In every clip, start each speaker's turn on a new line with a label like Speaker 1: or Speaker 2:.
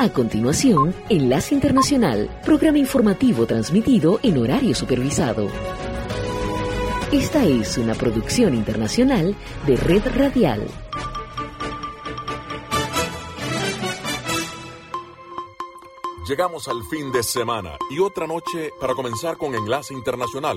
Speaker 1: A continuación, Enlace Internacional, programa informativo transmitido en horario supervisado. Esta es una producción internacional de Red Radial.
Speaker 2: Llegamos al fin de semana y otra noche para comenzar con Enlace Internacional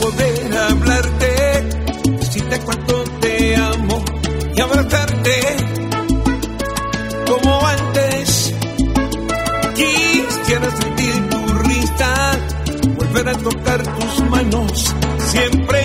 Speaker 3: poder hablarte, decirte cuánto te amo y abrazarte como antes. Quisiera sentir tu risa, volver a tocar tus manos siempre.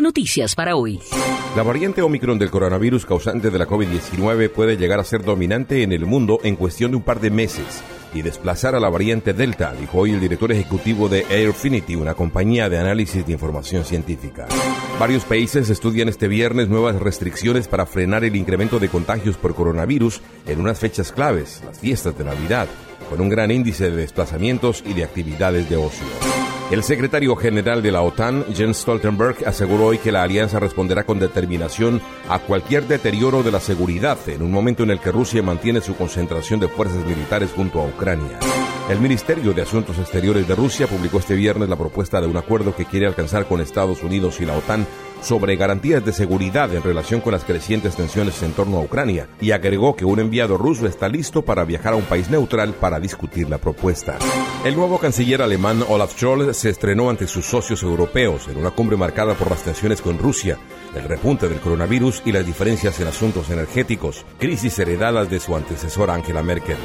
Speaker 4: Noticias para hoy.
Speaker 5: La variante Omicron del coronavirus causante de la COVID-19 puede llegar a ser dominante en el mundo en cuestión de un par de meses y desplazar a la variante Delta, dijo hoy el director ejecutivo de Airfinity, una compañía de análisis de información científica. Varios países estudian este viernes nuevas restricciones para frenar el incremento de contagios por coronavirus en unas fechas claves, las fiestas de Navidad, con un gran índice de desplazamientos y de actividades de ocio. El secretario general de la OTAN, Jens Stoltenberg, aseguró hoy que la alianza responderá con determinación a cualquier deterioro de la seguridad en un momento en el que Rusia mantiene su concentración de fuerzas militares junto a Ucrania. El Ministerio de Asuntos Exteriores de Rusia publicó este viernes la propuesta de un acuerdo que quiere alcanzar con Estados Unidos y la OTAN sobre garantías de seguridad en relación con las crecientes tensiones en torno a Ucrania y agregó que un enviado ruso está listo para viajar a un país neutral para discutir la propuesta. El nuevo canciller alemán Olaf Scholz se estrenó ante sus socios europeos en una cumbre marcada por las tensiones con Rusia, el repunte del coronavirus y las diferencias en asuntos energéticos, crisis heredadas de su antecesora Angela Merkel.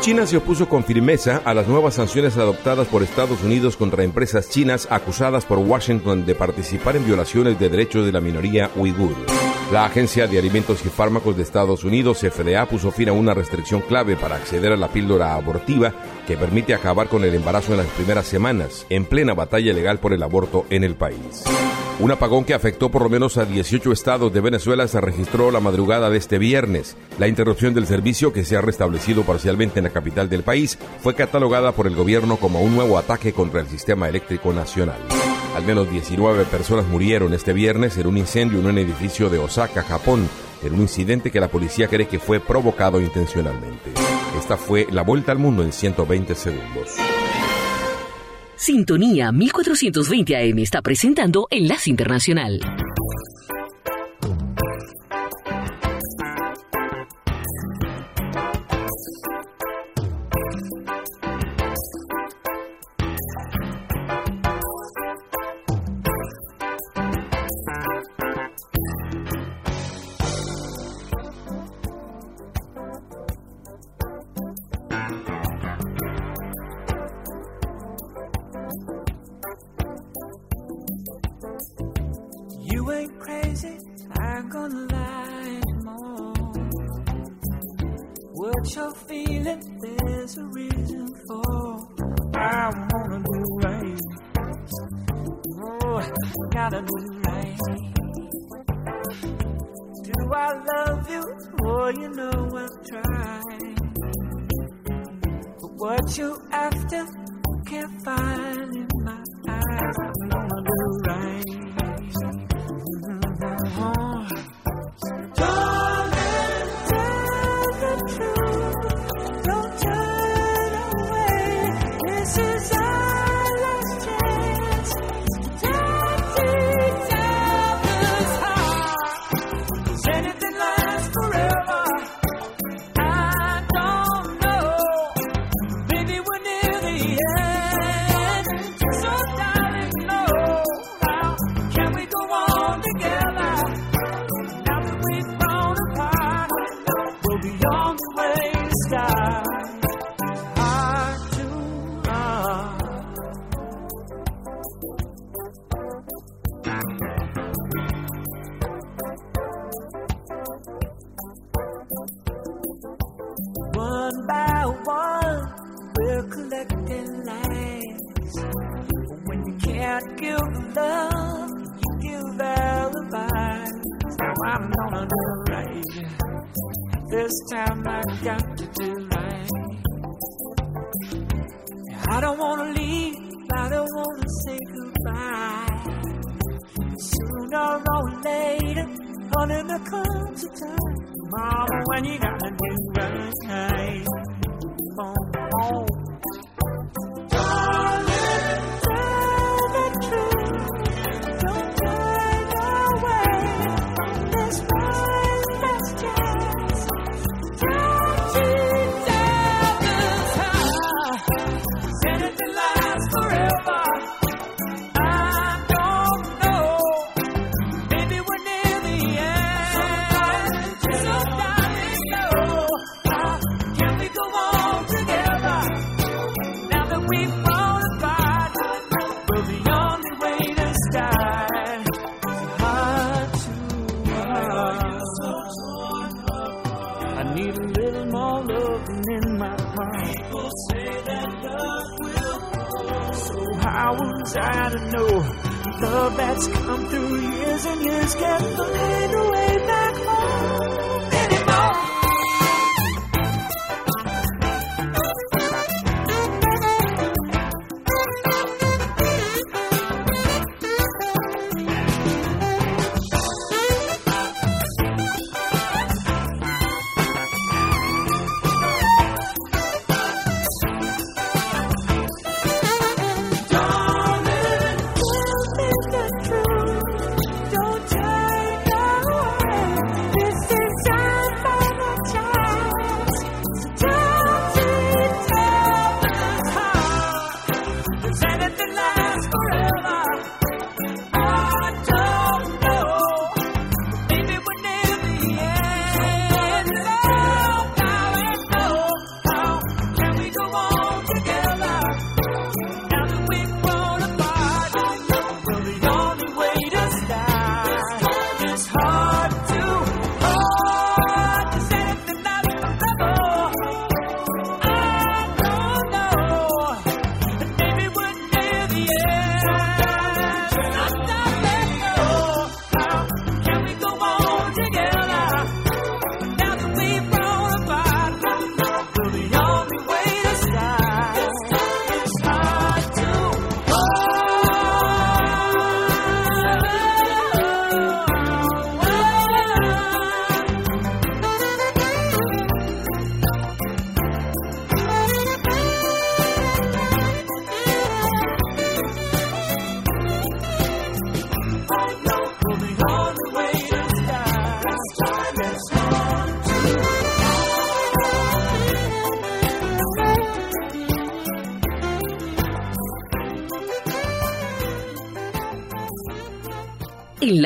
Speaker 5: China se opuso con firmeza a las nuevas sanciones adoptadas por Estados Unidos contra empresas chinas acusadas por Washington de participar en violaciones de derechos de la minoría uigur. La Agencia de Alimentos y Fármacos de Estados Unidos, FDA, puso fin a una restricción clave para acceder a la píldora abortiva que permite acabar con el embarazo en las primeras semanas, en plena batalla legal por el aborto en el país. Un apagón que afectó por lo menos a 18 estados de Venezuela se registró la madrugada de este viernes. La interrupción del servicio, que se ha restablecido parcialmente en la capital del país, fue catalogada por el gobierno como un nuevo ataque contra el sistema eléctrico nacional. Al menos 19 personas murieron este viernes en un incendio en un edificio de Osaka, Japón, en un incidente que la policía cree que fue provocado intencionalmente. Esta fue la vuelta al mundo en 120 segundos.
Speaker 4: Sintonía 1420 AM está presentando Enlace Internacional.
Speaker 6: I to
Speaker 4: know. Love that's come through years and years can't find a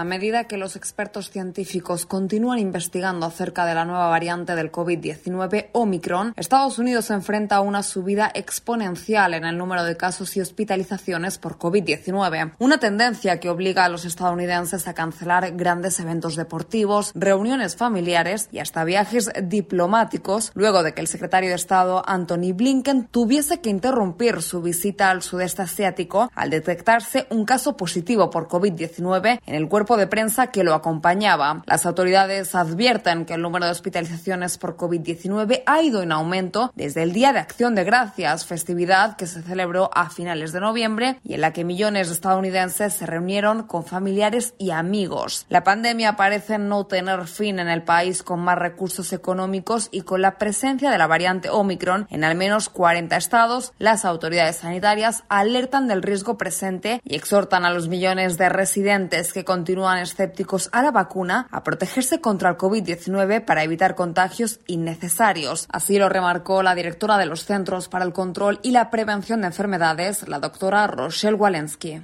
Speaker 7: A medida que los expertos científicos continúan investigando acerca de la nueva variante del COVID-19 Omicron, Estados Unidos se enfrenta a una subida exponencial en el número de casos y hospitalizaciones por COVID-19, una tendencia que obliga a los estadounidenses a cancelar grandes eventos deportivos, reuniones familiares y hasta viajes diplomáticos, luego de que el secretario de Estado Anthony Blinken tuviese que interrumpir su visita al sudeste asiático al detectarse un caso positivo por COVID-19 en el cuerpo de prensa que lo acompañaba. Las autoridades advierten que el número de hospitalizaciones por COVID-19 ha ido en aumento desde el Día de Acción de Gracias, festividad que se celebró a finales de noviembre y en la que millones de estadounidenses se reunieron con familiares y amigos. La pandemia parece no tener fin en el país con más recursos económicos y con la presencia de la variante Omicron en al menos 40 estados. Las autoridades sanitarias alertan del riesgo presente y exhortan a los millones de residentes que continúan continúan escépticos a la vacuna a protegerse contra el COVID-19 para evitar contagios innecesarios. Así lo remarcó la directora de los Centros para el Control y la Prevención de Enfermedades, la doctora Rochelle Walensky.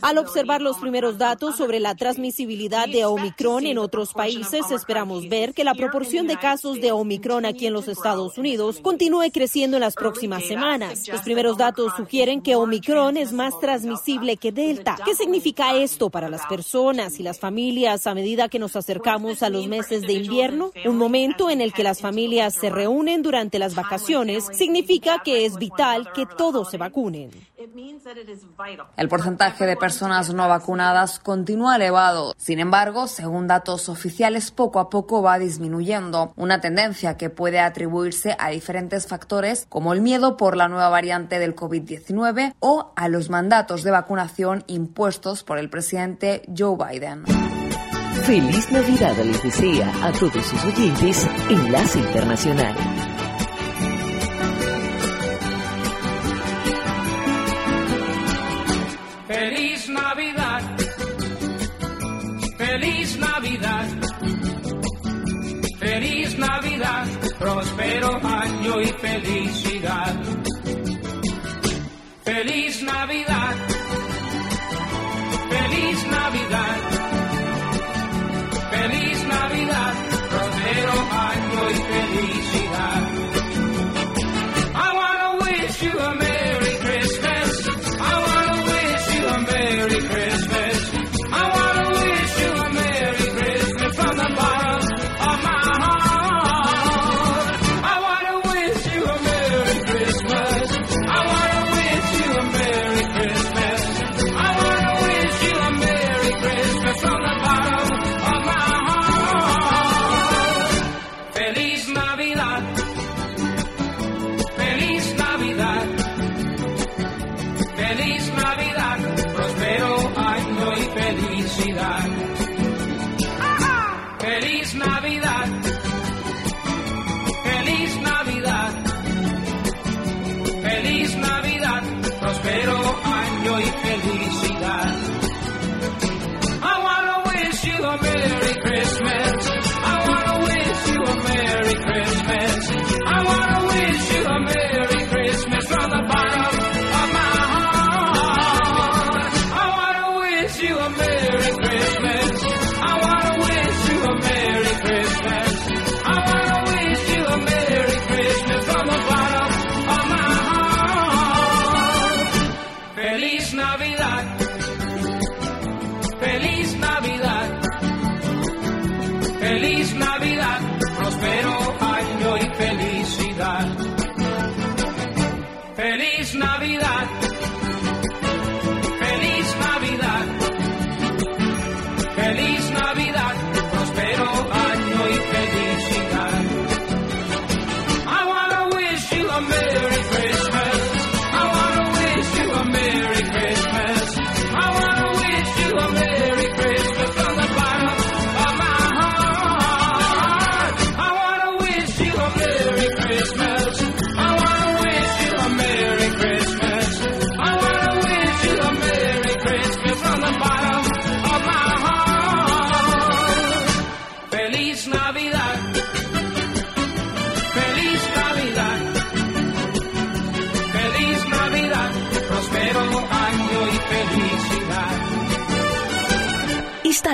Speaker 8: Al observar los primeros datos sobre la transmisibilidad de Omicron en otros países, esperamos ver que la proporción de casos de Omicron aquí en los Estados Unidos continúe creciendo en las próximas semanas. Los primeros datos sugieren que Omicron es más transmisible que Delta, ¿Qué significa esto para las personas y las familias a medida que nos acercamos a los meses de invierno? Un momento en el que las familias se reúnen durante las vacaciones significa que es vital que todos se vacunen.
Speaker 7: El porcentaje de personas no vacunadas continúa elevado. Sin embargo, según datos oficiales, poco a poco va disminuyendo, una tendencia que puede atribuirse a diferentes factores como el miedo por la nueva variante del COVID-19 o a los mandatos de vacunación impuestos por el presidente Joe Biden.
Speaker 1: Feliz Navidad les desea a todos sus oyentes Enlace Internacional.
Speaker 9: Feliz Navidad, feliz Navidad, feliz Navidad, próspero año y felicidad. Feliz Navidad,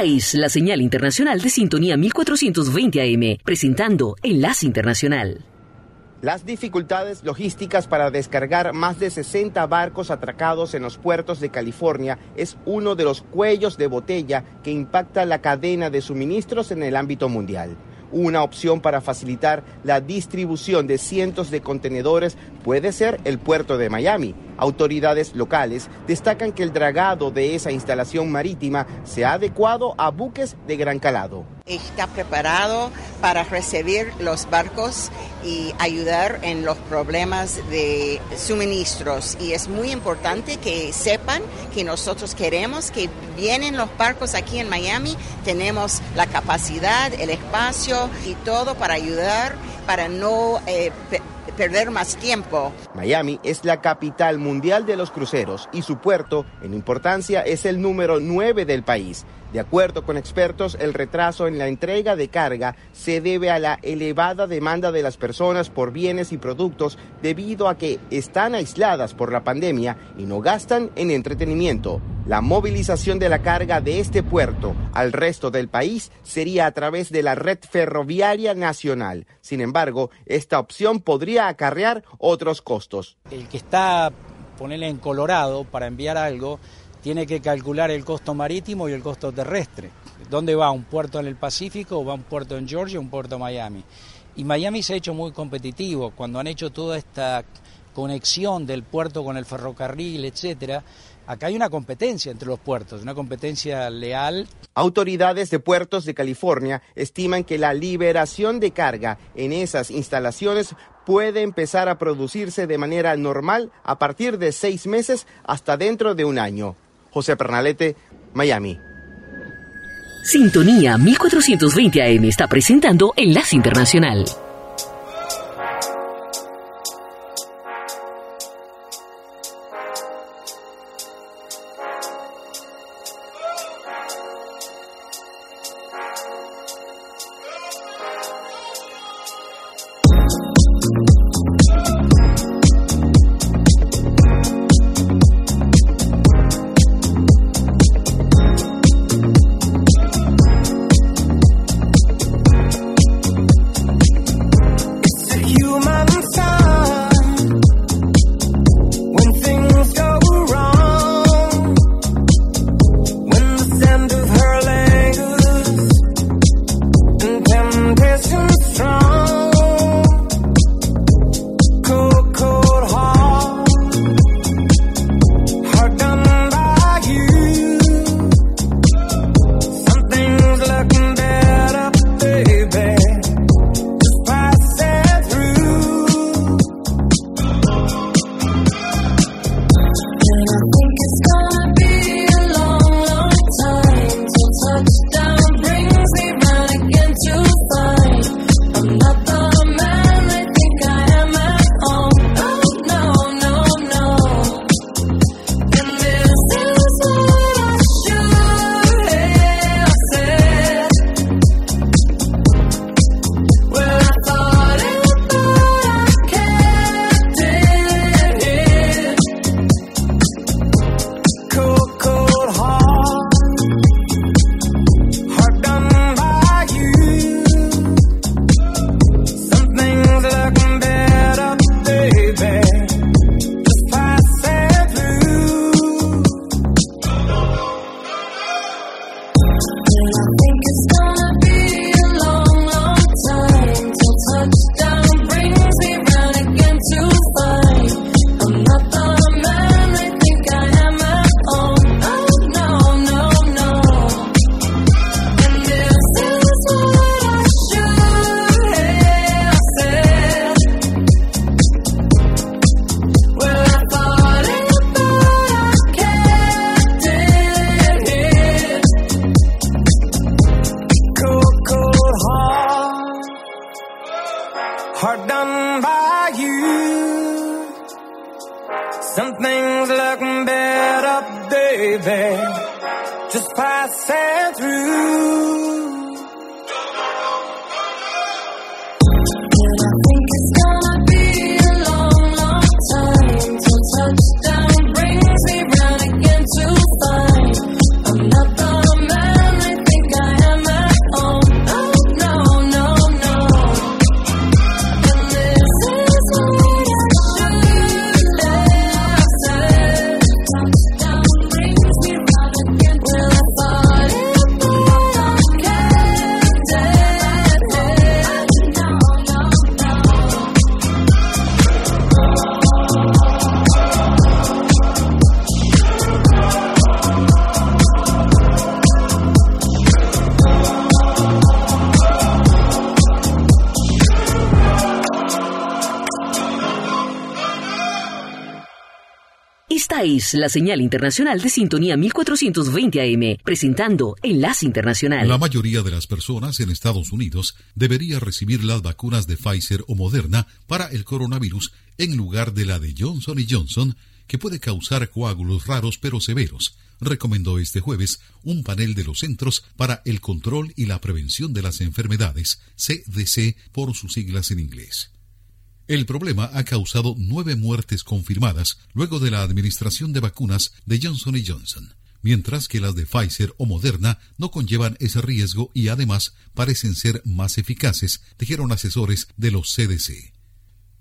Speaker 1: la señal internacional de sintonía 1420 AM, presentando Enlace Internacional.
Speaker 10: Las dificultades logísticas para descargar más de 60 barcos atracados en los puertos de California es uno de los cuellos de botella que impacta la cadena de suministros en el ámbito mundial. Una opción para facilitar la distribución de cientos de contenedores puede ser el puerto de Miami. Autoridades locales destacan que el dragado de esa instalación marítima se ha adecuado a buques de gran calado.
Speaker 11: está preparado para recibir los barcos y ayudar en los problemas de suministros. Y es muy importante que sepan que nosotros queremos que vienen los barcos aquí en Miami, tenemos la capacidad, el espacio y todo para ayudar, para no eh, perder más tiempo.
Speaker 10: Miami es la capital mundial de los cruceros y su puerto en importancia es el número 9 del país. De acuerdo con expertos, el retraso en la entrega de carga se debe a la elevada demanda de las personas por bienes y productos debido a que están aisladas por la pandemia y no gastan en entretenimiento. La movilización de la carga de este puerto al resto del país sería a través de la red ferroviaria nacional. Sin embargo, esta opción podría acarrear otros costos.
Speaker 12: el que está, ponerle en Colorado para enviar algo, tiene que calcular el costo marítimo y el costo terrestre. ¿Dónde va? ¿Un puerto en el Pacífico o va un puerto en Georgia un puerto en Miami? Y Miami se ha hecho muy competitivo cuando han hecho toda esta conexión del puerto con el ferrocarril, etcétera. Acá hay una competencia entre los puertos, una competencia leal
Speaker 10: Autoridades de puertos de California estiman que la liberación de carga en esas instalaciones puede empezar a producirse de manera normal a partir de seis meses hasta dentro de un año. José Pernalete, Miami.
Speaker 1: Sintonía 1420 AM está presentando Enlace Internacional.
Speaker 4: tonight. Baby. Just passing through.
Speaker 1: La señal internacional de sintonía 1420 AM, presentando Enlace Internacional.
Speaker 13: La mayoría de las personas en Estados Unidos debería recibir las vacunas de Pfizer o Moderna para el coronavirus en lugar de la de Johnson Johnson, que puede causar coágulos raros pero severos, recomendó este jueves un panel de los Centros para el Control y la Prevención de las Enfermedades, CDC por sus siglas en inglés. El problema ha causado nueve muertes confirmadas luego de la administración de vacunas de Johnson Johnson, mientras que las de Pfizer o Moderna no conllevan ese riesgo y además parecen ser más eficaces, dijeron asesores de los CDC.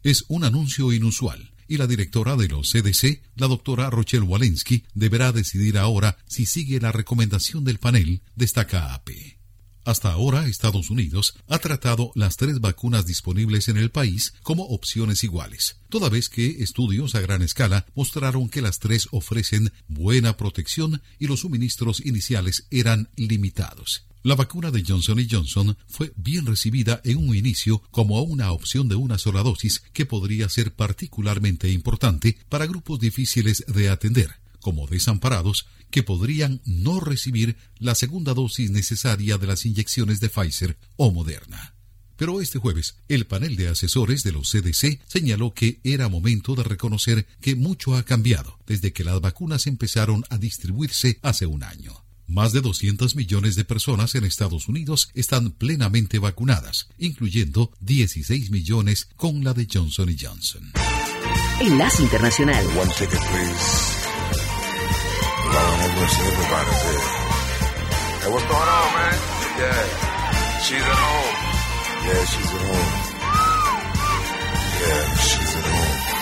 Speaker 13: Es un anuncio inusual y la directora de los CDC, la doctora Rochelle Walensky, deberá decidir ahora si sigue la recomendación del panel, destaca AP. Hasta ahora, Estados Unidos ha tratado las tres vacunas disponibles en el país como opciones iguales, toda vez que estudios a gran escala mostraron que las tres ofrecen buena protección y los suministros iniciales eran limitados. La vacuna de Johnson Johnson fue bien recibida en un inicio como una opción de una sola dosis que podría ser particularmente importante para grupos difíciles de atender, como desamparados, que podrían no recibir la segunda dosis necesaria de las inyecciones de Pfizer o Moderna. Pero este jueves, el panel de asesores de los CDC señaló que era momento de reconocer que mucho ha cambiado desde que las vacunas empezaron a distribuirse hace un año. Más de 200 millones de personas en Estados Unidos están plenamente vacunadas, incluyendo 16 millones con la de Johnson Johnson.
Speaker 1: Enlace Internacional.
Speaker 14: One ticket, please. Mercy, everybody's here. Hey, what's going on, man? Yeah. She's at home. Yeah, she's at home. Yeah, she's at home.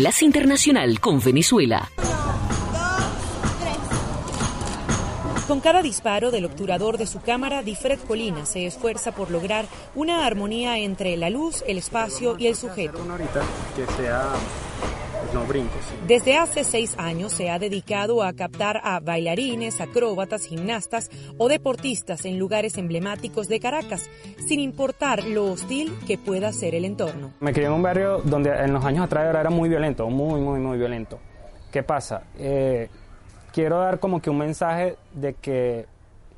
Speaker 1: Enlace Internacional con Venezuela.
Speaker 15: Con cada disparo del obturador de su cámara, Difred Colina se esfuerza por lograr una armonía entre la luz, el espacio y el sujeto.
Speaker 16: Una horita que sea, no.
Speaker 15: Desde hace seis años se ha dedicado a captar a bailarines, acróbatas, gimnastas o deportistas en lugares emblemáticos de Caracas, sin importar lo hostil que pueda ser el entorno.
Speaker 16: Me crié en un barrio donde en los años atrás era muy violento, muy, muy, muy violento. ¿Qué pasa? Eh, quiero dar como que un mensaje de que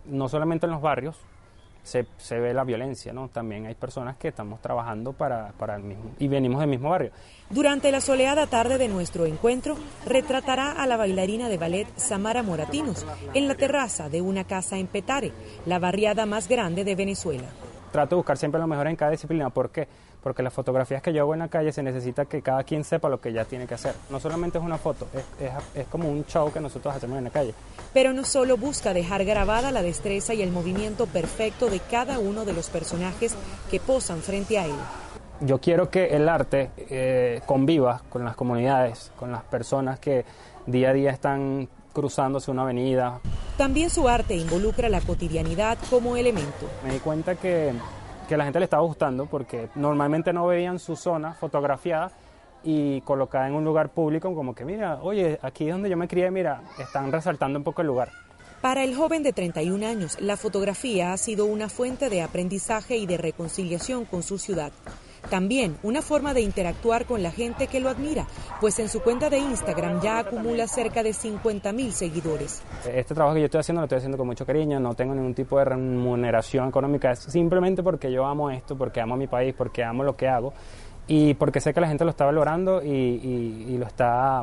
Speaker 16: no solamente en los barrios se, se ve la violencia, ¿no? También hay personas que estamos trabajando para, para el mismo, y venimos del mismo barrio.
Speaker 15: Durante la soleada tarde de nuestro encuentro, retratará a la bailarina de ballet Samara Moratinos en la terraza de una casa en Petare, la barriada más grande de Venezuela.
Speaker 16: Trato de buscar siempre lo mejor en cada disciplina. ¿Por qué? Porque las fotografías que yo hago en la calle se necesita que cada quien sepa lo que ya tiene que hacer. No solamente es una foto, es, es, es como un show que nosotros hacemos en la calle.
Speaker 15: Pero no solo busca dejar grabada la destreza y el movimiento perfecto de cada uno de los personajes que posan frente a él.
Speaker 16: Yo quiero que el arte eh, conviva con las comunidades, con las personas que día a día están cruzándose una avenida.
Speaker 15: También su arte involucra la cotidianidad como elemento.
Speaker 16: Me di cuenta que, que la gente le estaba gustando porque normalmente no veían su zona fotografiada y colocada en un lugar público como que mira, oye, aquí es donde yo me crié, mira, están resaltando un poco el lugar.
Speaker 15: Para el joven de 31 años, la fotografía ha sido una fuente de aprendizaje y de reconciliación con su ciudad. También una forma de interactuar con la gente que lo admira, pues en su cuenta de Instagram ya acumula cerca de 50.000 seguidores.
Speaker 16: Este trabajo que yo estoy haciendo lo estoy haciendo con mucho cariño, no tengo ningún tipo de remuneración económica, simplemente porque yo amo esto, porque amo mi país, porque amo lo que hago y porque sé que la gente lo está valorando y, y- y lo está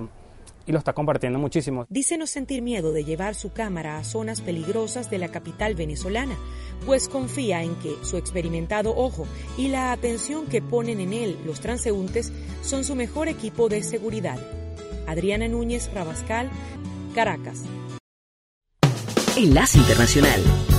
Speaker 16: y lo está compartiendo muchísimo.
Speaker 15: Dice no sentir miedo de llevar su cámara a zonas peligrosas de la capital venezolana, pues confía en que su experimentado ojo y la atención que ponen en él los transeúntes son su mejor equipo de seguridad. Adriana Núñez Rabascal, Caracas.
Speaker 1: Enlace Internacional.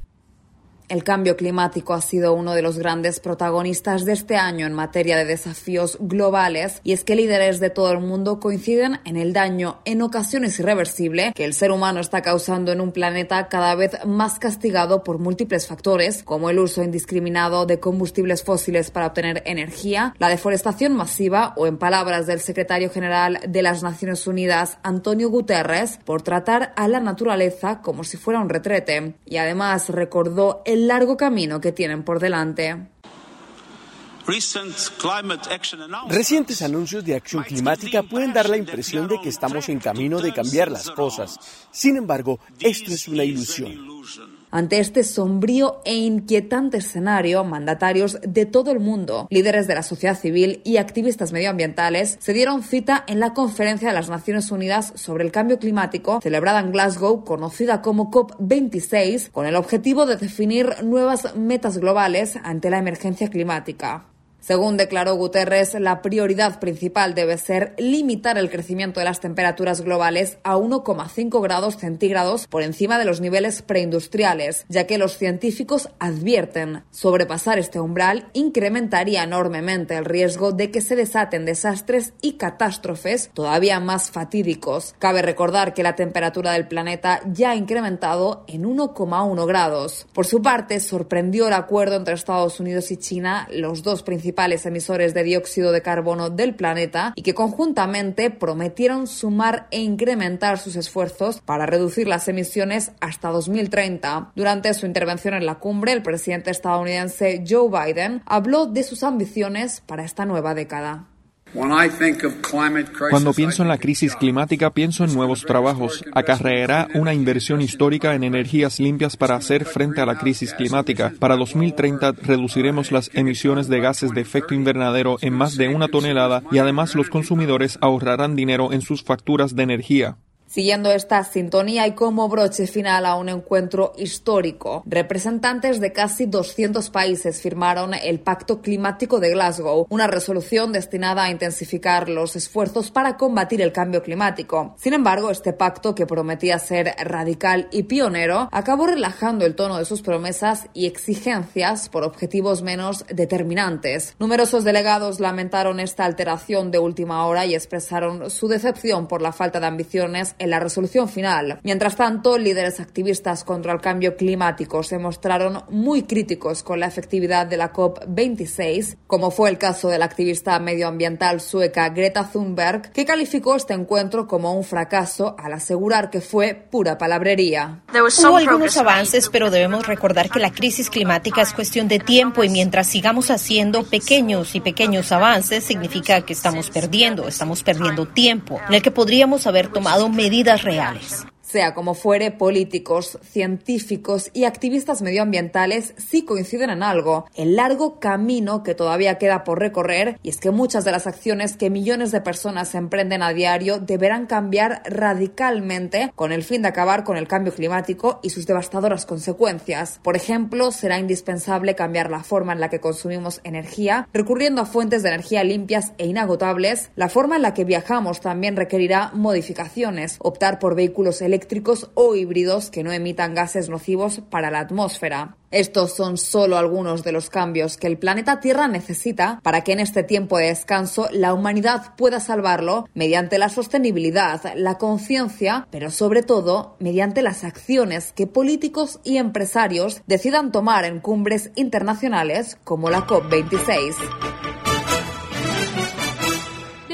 Speaker 7: El cambio climático ha sido uno de los grandes protagonistas de este año en materia de desafíos globales y es que líderes de todo el mundo coinciden en el daño, en ocasiones irreversible, que el ser humano está causando en un planeta cada vez más castigado por múltiples factores, como el uso indiscriminado de combustibles fósiles para obtener energía, la deforestación masiva o, en palabras del secretario general de las Naciones Unidas, Antonio Guterres, por tratar a la naturaleza como si fuera un retrete. Y además recordó el largo camino que tienen por delante.
Speaker 17: Recientes anuncios de acción climática pueden dar la impresión de que estamos en camino de cambiar las cosas. Sin embargo, esto es una ilusión.
Speaker 7: Ante este sombrío e inquietante escenario, mandatarios de todo el mundo, líderes de la sociedad civil y activistas medioambientales se dieron cita en la Conferencia de las Naciones Unidas sobre el Cambio Climático, celebrada en Glasgow, conocida como COP26, con el objetivo de definir nuevas metas globales ante la emergencia climática. Según declaró Guterres, la prioridad principal debe ser limitar el crecimiento de las temperaturas globales a 1,5 grados centígrados por encima de los niveles preindustriales, ya que los científicos advierten sobrepasar este umbral incrementaría enormemente el riesgo de que se desaten desastres y catástrofes todavía más fatídicos. Cabe recordar que la temperatura del planeta ya ha incrementado en 1,1 grados. Por su parte, sorprendió el acuerdo entre Estados Unidos y China, los dos principales principales emisores de dióxido de carbono del planeta y que conjuntamente prometieron sumar e incrementar sus esfuerzos para reducir las emisiones hasta 2030. Durante su intervención en la cumbre, el presidente estadounidense Joe Biden habló de sus ambiciones para esta nueva década.
Speaker 18: Cuando pienso en la crisis climática, pienso en nuevos trabajos. Acarreará una inversión histórica en energías limpias para hacer frente a la crisis climática. Para 2030 reduciremos las emisiones de gases de efecto invernadero en más de una tonelada y además los consumidores ahorrarán dinero en sus facturas de energía.
Speaker 7: Siguiendo esta sintonía y como broche final a un encuentro histórico, representantes de casi 200 países firmaron el Pacto Climático de Glasgow, una resolución destinada a intensificar los esfuerzos para combatir el cambio climático. Sin embargo, este pacto, que prometía ser radical y pionero, acabó relajando el tono de sus promesas y exigencias por objetivos menos determinantes. Numerosos delegados lamentaron esta alteración de última hora y expresaron su decepción por la falta de ambiciones en la resolución final. Mientras tanto, líderes activistas contra el cambio climático se mostraron muy críticos con la efectividad de la COP26, como fue el caso de la activista medioambiental sueca Greta Thunberg, que calificó este encuentro como un fracaso al asegurar que fue pura palabrería.
Speaker 8: Hubo algunos avances, pero debemos recordar que la crisis climática es cuestión de tiempo y mientras sigamos haciendo pequeños y pequeños avances, significa que estamos perdiendo, estamos perdiendo tiempo en el que podríamos haber tomado medidas medidas reales.
Speaker 7: Sea como fuere, políticos, científicos y activistas medioambientales sí coinciden en algo, el largo camino que todavía queda por recorrer, y es que muchas de las acciones que millones de personas emprenden a diario deberán cambiar radicalmente con el fin de acabar con el cambio climático y sus devastadoras consecuencias. Por ejemplo, será indispensable cambiar la forma en la que consumimos energía, recurriendo a fuentes de energía limpias e inagotables. La forma en la que viajamos también requerirá modificaciones, optar por vehículos eléctricos o híbridos que no emitan gases nocivos para la atmósfera. Estos son solo algunos de los cambios que el planeta Tierra necesita para que en este tiempo de descanso la humanidad pueda salvarlo mediante la sostenibilidad, la conciencia, pero sobre todo mediante las acciones que políticos y empresarios decidan tomar en cumbres internacionales como la COP26.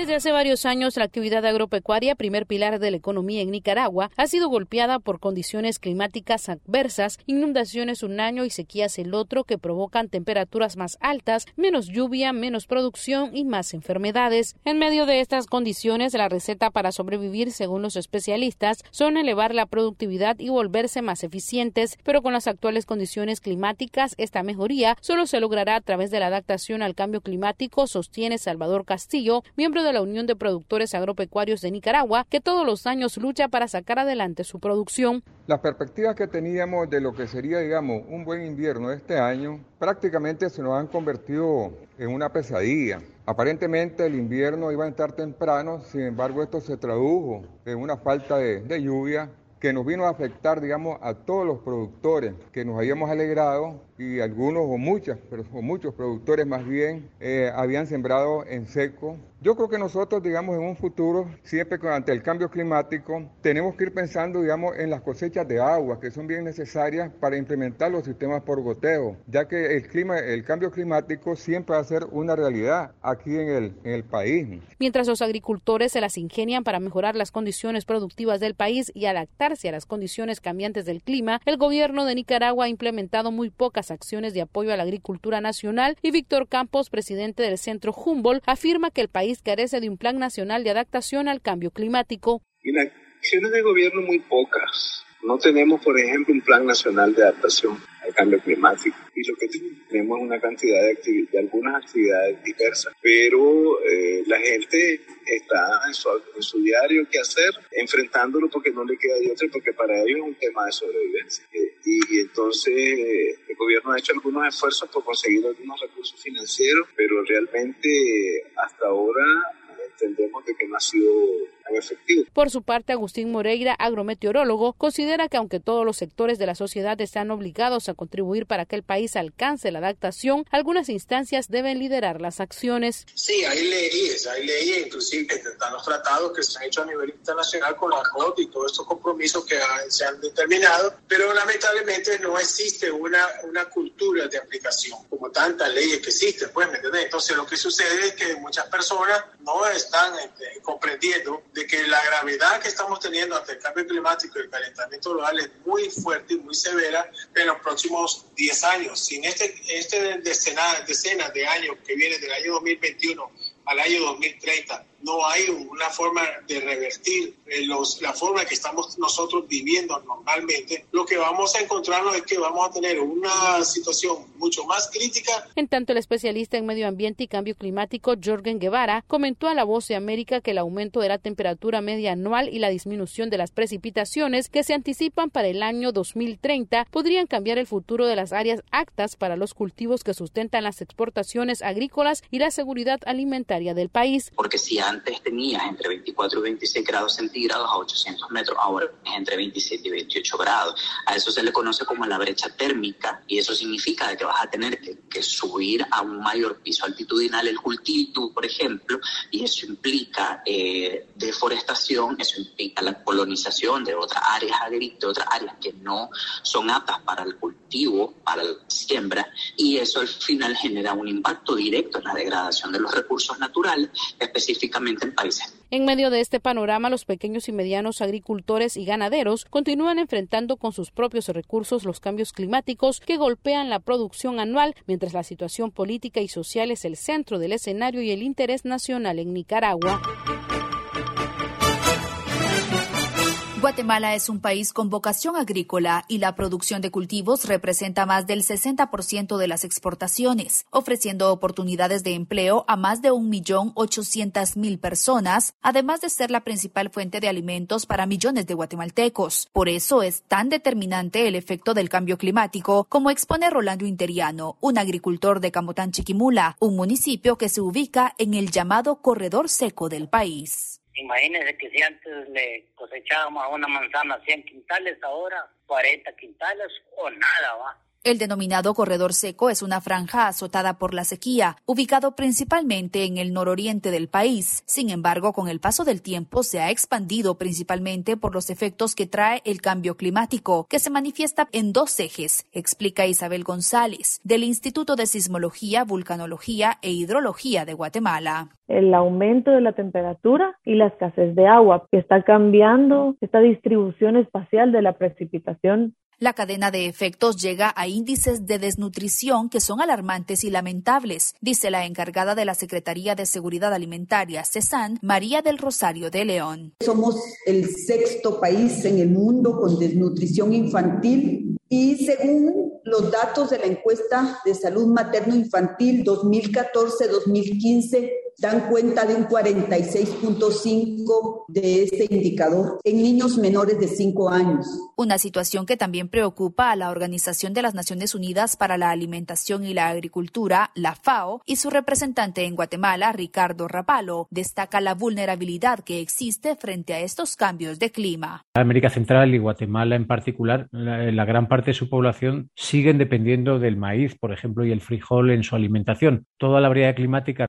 Speaker 19: Desde hace varios años, la actividad agropecuaria, primer pilar de la economía en Nicaragua, ha sido golpeada por condiciones climáticas adversas, inundaciones un año y sequías el otro, que provocan temperaturas más altas, menos lluvia, menos producción y más enfermedades. En medio de estas condiciones, la receta para sobrevivir, según los especialistas, son elevar la productividad y volverse más eficientes, pero con las actuales condiciones climáticas, esta mejoría solo se logrará a través de la adaptación al cambio climático, sostiene Salvador Castillo, miembro de la Unión de Productores Agropecuarios de Nicaragua, que todos los años lucha para sacar adelante su producción.
Speaker 20: Las perspectivas que teníamos de lo que sería, digamos, un buen invierno este año, prácticamente se nos han convertido en una pesadilla. Aparentemente el invierno iba a estar temprano, sin embargo esto se tradujo en una falta de, de lluvia que nos vino a afectar, digamos, a todos los productores que nos habíamos alegrado y algunos o muchas, pero o muchos productores más bien eh, habían sembrado en seco. Yo creo que nosotros, digamos, en un futuro, siempre ante el cambio climático, tenemos que ir pensando, digamos, en las cosechas de agua, que son bien necesarias para implementar los sistemas por goteo, ya que el clima, el cambio climático siempre va a ser una realidad aquí en el, en el país.
Speaker 19: Mientras los agricultores se las ingenian para mejorar las condiciones productivas del país y adaptarse a las condiciones cambiantes del clima, el gobierno de Nicaragua ha implementado muy pocas acciones de apoyo a la agricultura nacional y Víctor Campos, presidente del Centro Humboldt, afirma que el país carece de un plan nacional de adaptación al cambio climático.
Speaker 21: Y las acciones gobierno muy pocas. No tenemos, por ejemplo, un plan nacional de adaptación al cambio climático. Y lo que tenemos es una cantidad de, activi- de algunas actividades diversas. Pero eh, la gente está en su, diario que hacer, enfrentándolo porque no le queda de otra, porque para ellos es un tema de sobrevivencia. Eh, y, entonces eh, el gobierno ha hecho algunos esfuerzos por conseguir algunos recursos financieros, pero realmente hasta ahora entendemos de que no ha sido efectivo.
Speaker 19: Por su parte, Agustín Moreira, agrometeorólogo, considera que aunque todos los sectores de la sociedad están obligados a contribuir para que el país alcance la adaptación, algunas instancias deben liderar las acciones.
Speaker 22: Sí, hay leyes, hay leyes, inclusive están los tratados que se han hecho a nivel internacional con la COT y todos estos compromisos que han- se han determinado, pero lamentablemente no existe una, una cultura de aplicación, como tantas leyes que existen, pues, ¿me entiendes? Entonces lo que sucede es que muchas personas no están este, comprendiendo de que la gravedad que estamos teniendo ante el cambio climático y el calentamiento global es muy fuerte y muy severa en los próximos 10 años. Si en este, este decena, decenas de años que viene del año 2021 al año 2030 no hay una forma de revertir eh, los, la forma que estamos nosotros viviendo normalmente, lo que vamos a encontrarnos es que vamos a tener una situación mucho más crítica
Speaker 19: En tanto, el especialista en medio ambiente y cambio climático Jorgen Guevara comentó a La Voz de América que el aumento de la temperatura media anual y la disminución de las precipitaciones que se anticipan para el año 2030 podrían cambiar el futuro de las áreas actas para los cultivos que sustentan las exportaciones agrícolas y la seguridad alimentaria del país.
Speaker 23: Porque si antes tenías entre 24 y 26 grados centígrados a 800 metros, ahora es entre 27 y 28 grados. A eso se le conoce como la brecha térmica y eso significa que vas a tener que, que subir a un mayor piso altitudinal el cultivo, por ejemplo, y eso implica eh, deforestación, eso implica la colonización de otras áreas agrícolas, de otras áreas que no son aptas para el cultivo, para la siembra, y eso al final genera un impacto directo en la degradación de los recursos naturales, específicamente en
Speaker 19: medio de este panorama, los pequeños y medianos agricultores y ganaderos continúan enfrentando con sus propios recursos los cambios climáticos que golpean la producción anual, mientras la situación política y social es el centro del escenario y el interés nacional en Nicaragua.
Speaker 24: Guatemala es un país con vocación agrícola y la producción de cultivos representa más del 60% de las exportaciones, ofreciendo oportunidades de empleo a más de 1.800.000 personas, además de ser la principal fuente de alimentos para millones de guatemaltecos. Por eso es tan determinante el efecto del cambio climático, como expone Rolando Interiano, un agricultor de Camotán Chiquimula, un municipio que se ubica en el llamado corredor seco del país.
Speaker 25: Imagínense que si antes le cosechábamos a una manzana 100 quintales, ahora 40 quintales o nada, va.
Speaker 24: El denominado corredor seco es una franja azotada por la sequía, ubicado principalmente en el nororiente del país. Sin embargo, con el paso del tiempo se ha expandido principalmente por los efectos que trae el cambio climático, que se manifiesta en dos ejes, explica Isabel González, del Instituto de Sismología, Vulcanología e Hidrología de Guatemala
Speaker 26: el aumento de la temperatura y la escasez de agua, que está cambiando esta distribución espacial de la precipitación.
Speaker 24: La cadena de efectos llega a índices de desnutrición que son alarmantes y lamentables, dice la encargada de la Secretaría de Seguridad Alimentaria, CESAN, María del Rosario de León.
Speaker 27: Somos el sexto país en el mundo con desnutrición infantil y según los datos de la encuesta de salud materno-infantil 2014-2015, dan cuenta de un 46.5 de este indicador en niños menores de 5 años.
Speaker 24: Una situación que también preocupa a la Organización de las Naciones Unidas para la Alimentación y la Agricultura, la FAO, y su representante en Guatemala, Ricardo Rapalo, destaca la vulnerabilidad que existe frente a estos cambios de clima.
Speaker 28: América Central y Guatemala en particular, la, la gran parte de su población siguen dependiendo del maíz, por ejemplo, y el frijol en su alimentación. Toda la variedad climática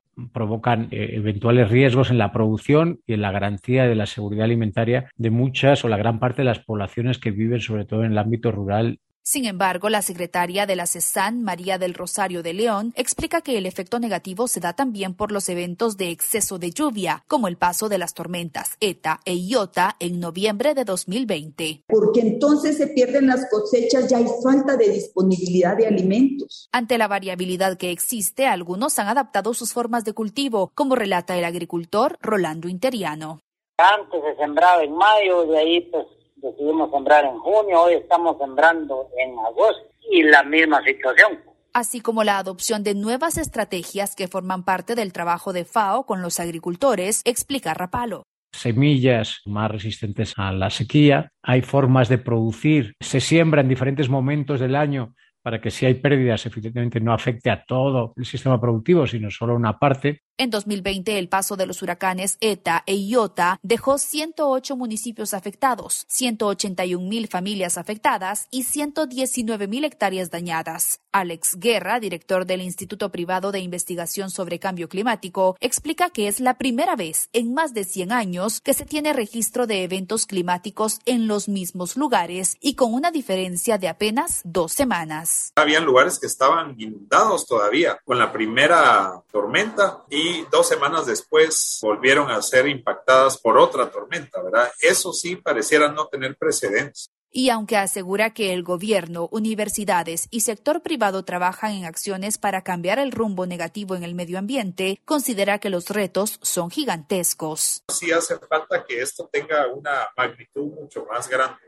Speaker 28: eh, eventuales riesgos en la producción y en la garantía de la seguridad alimentaria de muchas o la gran parte de las poblaciones que viven sobre todo en el ámbito rural
Speaker 24: sin embargo, la secretaria de la CESAN, María del Rosario de León, explica que el efecto negativo se da también por los eventos de exceso de lluvia, como el paso de las tormentas ETA e IOTA en noviembre de 2020.
Speaker 27: Porque entonces se pierden las cosechas y hay falta de disponibilidad de alimentos.
Speaker 24: Ante la variabilidad que existe, algunos han adaptado sus formas de cultivo, como relata el agricultor Rolando Interiano.
Speaker 25: Antes se sembraba en mayo, de ahí pues decidimos sembrar en junio, hoy estamos sembrando en agosto y la misma situación.
Speaker 24: así como la adopción de nuevas estrategias que forman parte del trabajo de FAO con los agricultores, explica Rapalo.
Speaker 28: Semillas más resistentes a la sequía, hay formas de producir, se siembra en diferentes momentos del año para que si hay pérdidas efectivamente no afecte a todo el sistema productivo, sino solo una parte.
Speaker 24: En 2020, el paso de los huracanes ETA e IOTA dejó 108 municipios afectados, 181 mil familias afectadas y 119 mil hectáreas dañadas. Alex Guerra, director del Instituto Privado de Investigación sobre Cambio Climático, explica que es la primera vez en más de 100 años que se tiene registro de eventos climáticos en los mismos lugares y con una diferencia de apenas dos semanas.
Speaker 29: Habían lugares que estaban inundados todavía con la primera tormenta y dos semanas después volvieron a ser impactadas por otra tormenta, ¿verdad? Eso sí pareciera no tener precedentes.
Speaker 24: Y aunque asegura que el gobierno, universidades y sector privado trabajan en acciones para cambiar el rumbo negativo en el medio ambiente, considera que los retos son gigantescos.
Speaker 29: Sí hace falta que esto tenga una magnitud mucho más grande.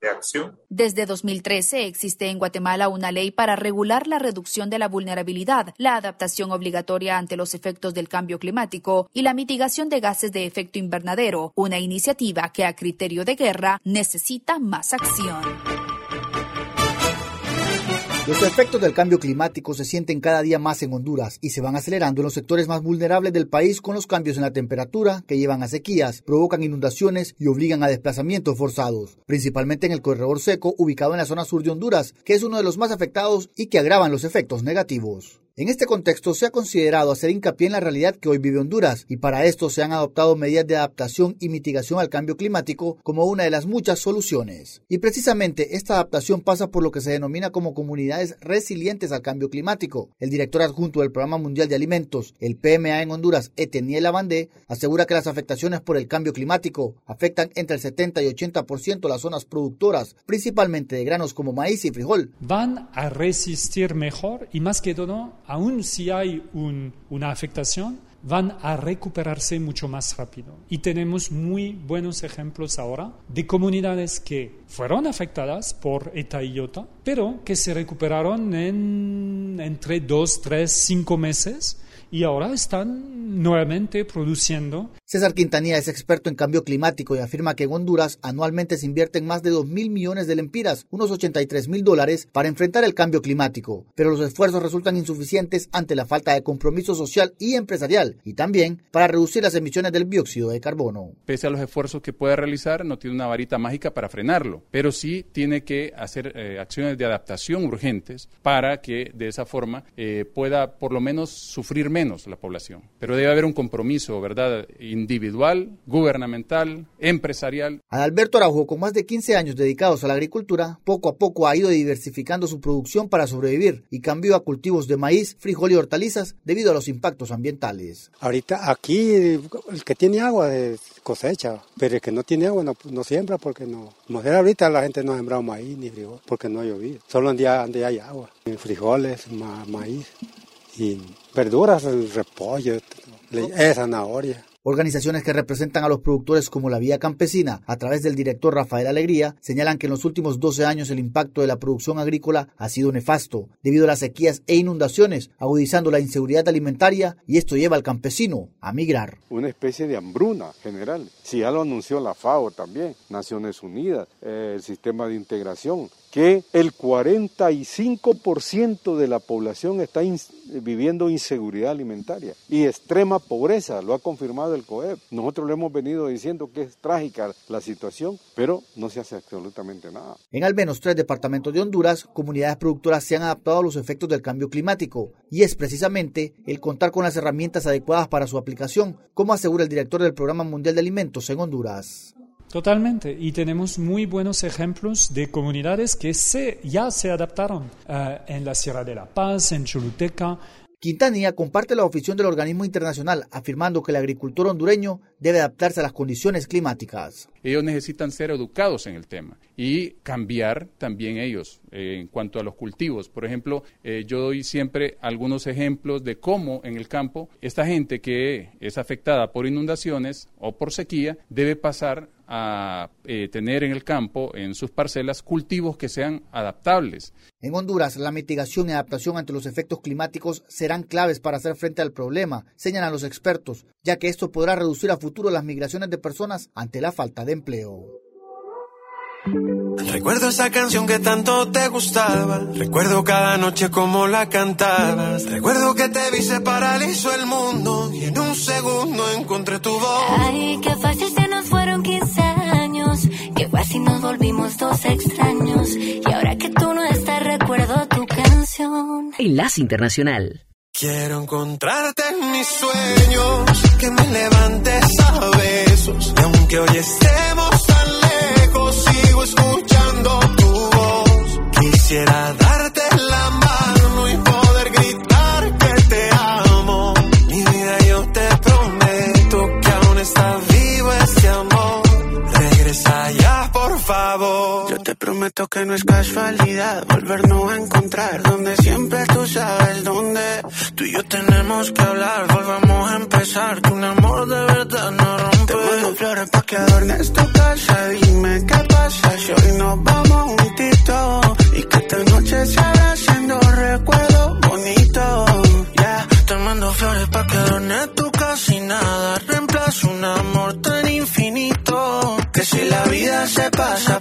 Speaker 29: De, acción.
Speaker 24: Desde 2013 existe en Guatemala una ley para regular la reducción de la vulnerabilidad, la adaptación obligatoria ante los efectos del cambio climático y la mitigación de gases de efecto invernadero, una iniciativa que a criterio de guerra necesita más acción.
Speaker 30: Los efectos del cambio climático se sienten cada día más en Honduras y se van acelerando en los sectores más vulnerables del país con los cambios en la temperatura que llevan a sequías, provocan inundaciones y obligan a desplazamientos forzados, principalmente en el corredor seco ubicado en la zona sur de Honduras, que es uno de los más afectados y que agravan los efectos negativos. En este contexto se ha considerado hacer hincapié en la realidad que hoy vive Honduras y para esto se han adoptado medidas de adaptación y mitigación al cambio climático como una de las muchas soluciones. Y precisamente esta adaptación pasa por lo que se denomina como comunidades resilientes al cambio climático. El director adjunto del Programa Mundial de Alimentos, el PMA en Honduras, Eteniel Abandé, asegura que las afectaciones por el cambio climático afectan entre el 70 y 80% las zonas productoras, principalmente de granos como maíz y frijol.
Speaker 31: Van a resistir mejor y más que todo aún si hay un, una afectación, van a recuperarse mucho más rápido. Y tenemos muy buenos ejemplos ahora de comunidades que fueron afectadas por ETA y IOTA, pero que se recuperaron en entre dos, tres, cinco meses y ahora están nuevamente produciendo.
Speaker 30: César Quintanilla es experto en cambio climático y afirma que en Honduras anualmente se invierten más de 2 mil millones de lempiras, unos 83 mil dólares, para enfrentar el cambio climático, pero los esfuerzos resultan insuficientes ante la falta de compromiso social y empresarial y también para reducir las emisiones del dióxido de carbono.
Speaker 32: Pese a los esfuerzos que puede realizar, no tiene una varita mágica para frenarlo, pero sí tiene que hacer eh, acciones de adaptación urgentes para que de esa forma eh, pueda por lo menos sufrir menos la población. Pero debe haber un compromiso, ¿verdad?, individual, gubernamental, empresarial.
Speaker 30: Adalberto Araujo, con más de 15 años dedicados a la agricultura, poco a poco ha ido diversificando su producción para sobrevivir y cambió a cultivos de maíz, frijol y hortalizas debido a los impactos ambientales.
Speaker 33: Ahorita aquí el que tiene agua cosecha, pero el que no tiene agua no, no siembra porque no. Como era ahorita la gente no ha sembrado maíz ni frijol porque no ha llovido. Solo en día donde hay agua. Frijoles, ma, maíz y verduras, el repollo, esa zanahoria.
Speaker 30: Organizaciones que representan a los productores como la Vía Campesina, a través del director Rafael Alegría, señalan que en los últimos 12 años el impacto de la producción agrícola ha sido nefasto, debido a las sequías e inundaciones, agudizando la inseguridad alimentaria y esto lleva al campesino a migrar.
Speaker 34: Una especie de hambruna general. Si ya lo anunció la FAO también, Naciones Unidas, eh, el sistema de integración, que el 45% de la población está viviendo inseguridad alimentaria y extrema pobreza, lo ha confirmado el COEP. Nosotros le hemos venido diciendo que es trágica la situación, pero no se hace absolutamente nada.
Speaker 30: En al menos tres departamentos de Honduras, comunidades productoras se han adaptado a los efectos del cambio climático y es precisamente el contar con las herramientas adecuadas para su aplicación, como asegura el director del Programa Mundial de Alimentos en Honduras.
Speaker 31: Totalmente. Y tenemos muy buenos ejemplos de comunidades que se, ya se adaptaron uh, en la Sierra de la Paz, en Choluteca.
Speaker 30: Quintanilla comparte la ofición del organismo internacional, afirmando que el agricultor hondureño debe adaptarse a las condiciones climáticas.
Speaker 32: Ellos necesitan ser educados en el tema y cambiar también ellos eh, en cuanto a los cultivos. Por ejemplo, eh, yo doy siempre algunos ejemplos de cómo en el campo esta gente que es afectada por inundaciones o por sequía debe pasar a eh, tener en el campo, en sus parcelas, cultivos que sean adaptables.
Speaker 30: En Honduras, la mitigación y adaptación ante los efectos climáticos serán claves para hacer frente al problema, señalan los expertos, ya que esto podrá reducir a futuro las migraciones de personas ante la falta de empleo.
Speaker 3: Recuerdo esa canción que tanto te gustaba. Recuerdo cada noche como la cantabas. Recuerdo que te vi se paralizó el mundo y en un segundo encontré tu voz.
Speaker 35: Ay, qué fácil se nos fueron 15 años. Qué fácil nos volvimos dos extraños. Y ahora que tú no estás, recuerdo tu canción.
Speaker 1: Enlace Internacional.
Speaker 3: Quiero encontrarte en mis sueños, que me levantes a besos. Y aunque hoy estemos tan lejos, sigo escuchando tu voz. Quisiera darte prometo que
Speaker 36: no es casualidad volvernos a encontrar donde siempre tú sabes dónde. Tú y yo tenemos que hablar, volvamos a empezar. Que un amor de verdad no rompe. Te mando flores pa' que adornes tu casa. Dime qué pasa si hoy nos vamos juntitos. Y que esta noche se haciendo recuerdos bonitos. Ya, te mando flores pa' que adornes tu casa y nada reemplaza un amor tan infinito. Que si la vida se pasa.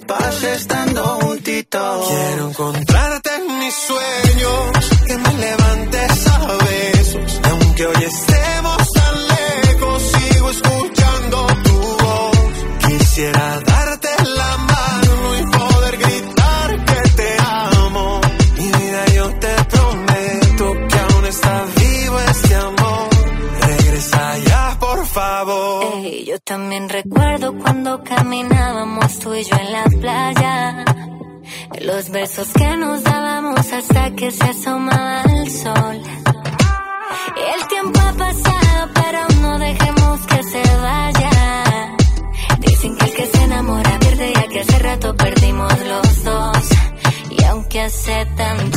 Speaker 3: Encontrarte en mis sueños, que me levantes a besos. Aunque hoy estemos tan lejos, sigo escuchando tu voz. Quisiera darte la mano y poder gritar que te amo. Mi vida, yo te prometo que aún está vivo este amor. Regresa ya, por favor.
Speaker 35: Yo también recuerdo cuando caminábamos tú y yo en la. Los besos que nos dábamos hasta que se asomaba el sol. Y el tiempo ha pasado, pero no dejemos que se vaya. Dicen que el que se enamora pierde, ya que hace rato perdimos los dos. Y aunque hace tanto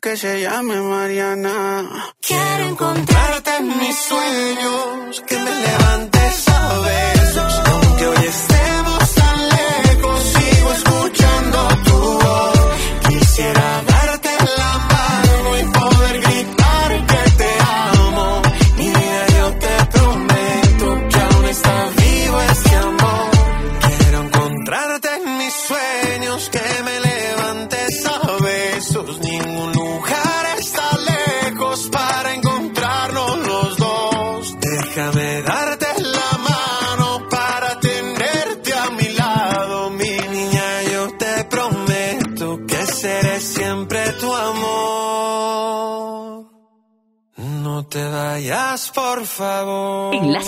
Speaker 35: que
Speaker 36: se llame Mariana.
Speaker 3: Quiero encontrarte en mis sueños, que me levantes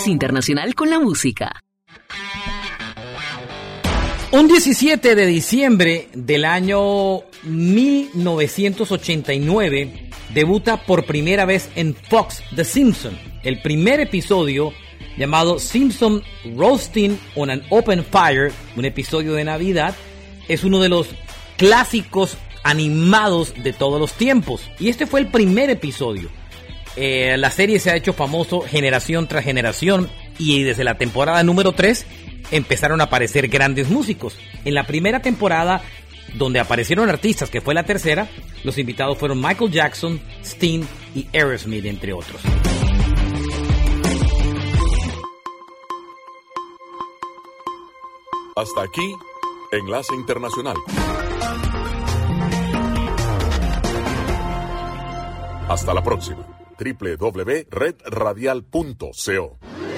Speaker 1: Internacional con la Música.
Speaker 37: Un 17 de diciembre del año 1989 debuta por primera vez en Fox The Simpson, el primer episodio llamado Simpson Roasting on an Open Fire, un episodio de Navidad, es uno de los clásicos animados de todos los tiempos. Y este fue el primer episodio. Eh, la serie se ha hecho famoso generación tras generación y desde la temporada número 3 empezaron a aparecer grandes músicos. En la primera temporada, donde aparecieron artistas, que fue la tercera, los invitados fueron Michael Jackson, Sting y Aerosmith, entre otros.
Speaker 38: Hasta aquí, Enlace Internacional. Hasta la próxima. www.redradial.co